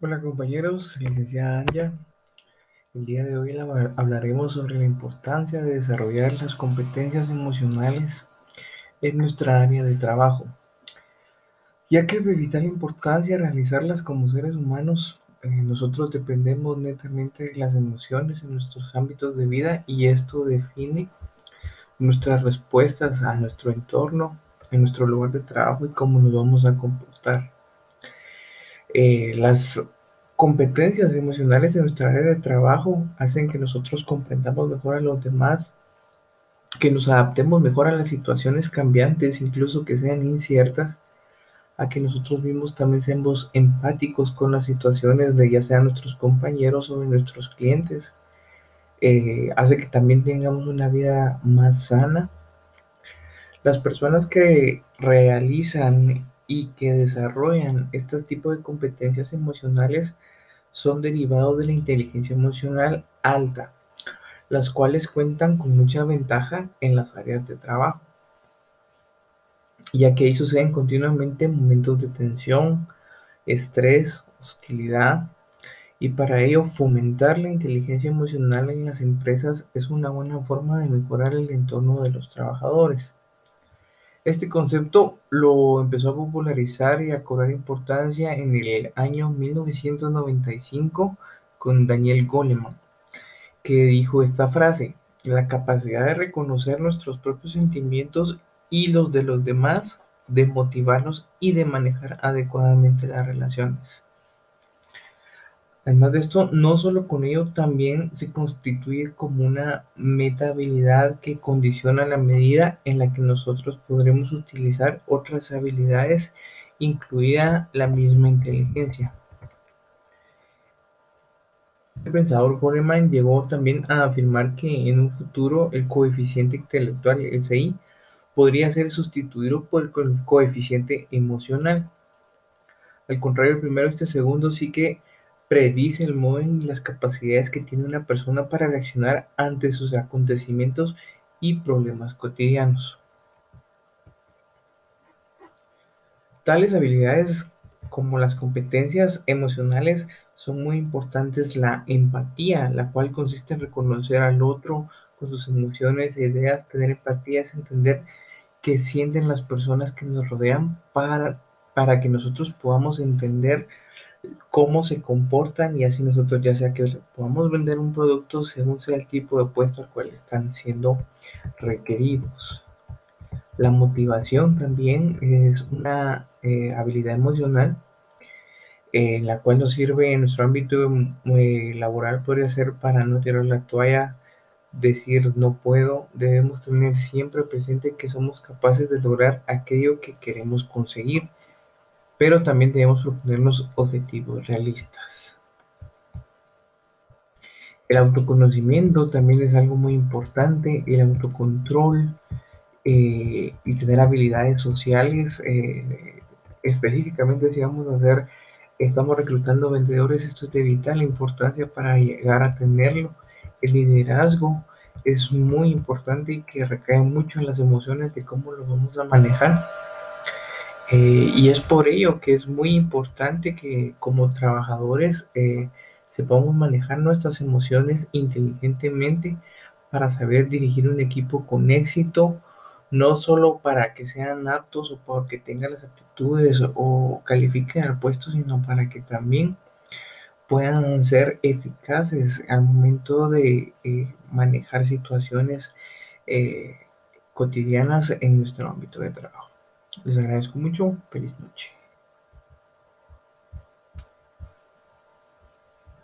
Hola compañeros, licenciada Anja. El día de hoy hablaremos sobre la importancia de desarrollar las competencias emocionales en nuestra área de trabajo, ya que es de vital importancia realizarlas como seres humanos. Eh, nosotros dependemos netamente de las emociones en nuestros ámbitos de vida y esto define nuestras respuestas a nuestro entorno, en nuestro lugar de trabajo y cómo nos vamos a comportar. Eh, las competencias emocionales en nuestra área de trabajo hacen que nosotros comprendamos mejor a los demás, que nos adaptemos mejor a las situaciones cambiantes, incluso que sean inciertas, a que nosotros mismos también seamos empáticos con las situaciones de ya sea nuestros compañeros o de nuestros clientes. Eh, hace que también tengamos una vida más sana. Las personas que realizan y que desarrollan este tipo de competencias emocionales son derivados de la inteligencia emocional alta, las cuales cuentan con mucha ventaja en las áreas de trabajo, ya que ahí suceden continuamente momentos de tensión, estrés, hostilidad, y para ello fomentar la inteligencia emocional en las empresas es una buena forma de mejorar el entorno de los trabajadores. Este concepto lo empezó a popularizar y a cobrar importancia en el año 1995 con Daniel Goleman, que dijo esta frase, la capacidad de reconocer nuestros propios sentimientos y los de los demás, de motivarnos y de manejar adecuadamente las relaciones. Además de esto, no solo con ello, también se constituye como una meta habilidad que condiciona la medida en la que nosotros podremos utilizar otras habilidades, incluida la misma inteligencia. El pensador Goleman llegó también a afirmar que en un futuro el coeficiente intelectual, el CI, podría ser sustituido por el coeficiente emocional. Al contrario, primero, este segundo sí que predice el modo y las capacidades que tiene una persona para reaccionar ante sus acontecimientos y problemas cotidianos. Tales habilidades como las competencias emocionales son muy importantes. La empatía, la cual consiste en reconocer al otro con sus emociones e ideas. Tener empatía es entender qué sienten las personas que nos rodean para, para que nosotros podamos entender cómo se comportan y así nosotros ya sea que podamos vender un producto según sea el tipo de puesto al cual están siendo requeridos. La motivación también es una eh, habilidad emocional en la cual nos sirve en nuestro ámbito eh, laboral podría ser para no tirar la toalla, decir no puedo, debemos tener siempre presente que somos capaces de lograr aquello que queremos conseguir pero también debemos proponernos objetivos realistas. El autoconocimiento también es algo muy importante, el autocontrol eh, y tener habilidades sociales. Eh, específicamente si vamos a hacer, estamos reclutando vendedores, esto es de vital importancia para llegar a tenerlo. El liderazgo es muy importante y que recae mucho en las emociones de cómo lo vamos a manejar. Eh, y es por ello que es muy importante que como trabajadores eh, sepamos manejar nuestras emociones inteligentemente para saber dirigir un equipo con éxito, no solo para que sean aptos o porque tengan las aptitudes o califiquen al puesto, sino para que también puedan ser eficaces al momento de eh, manejar situaciones cotidianas en nuestro ámbito de trabajo. Les agradezco mucho. Feliz noche.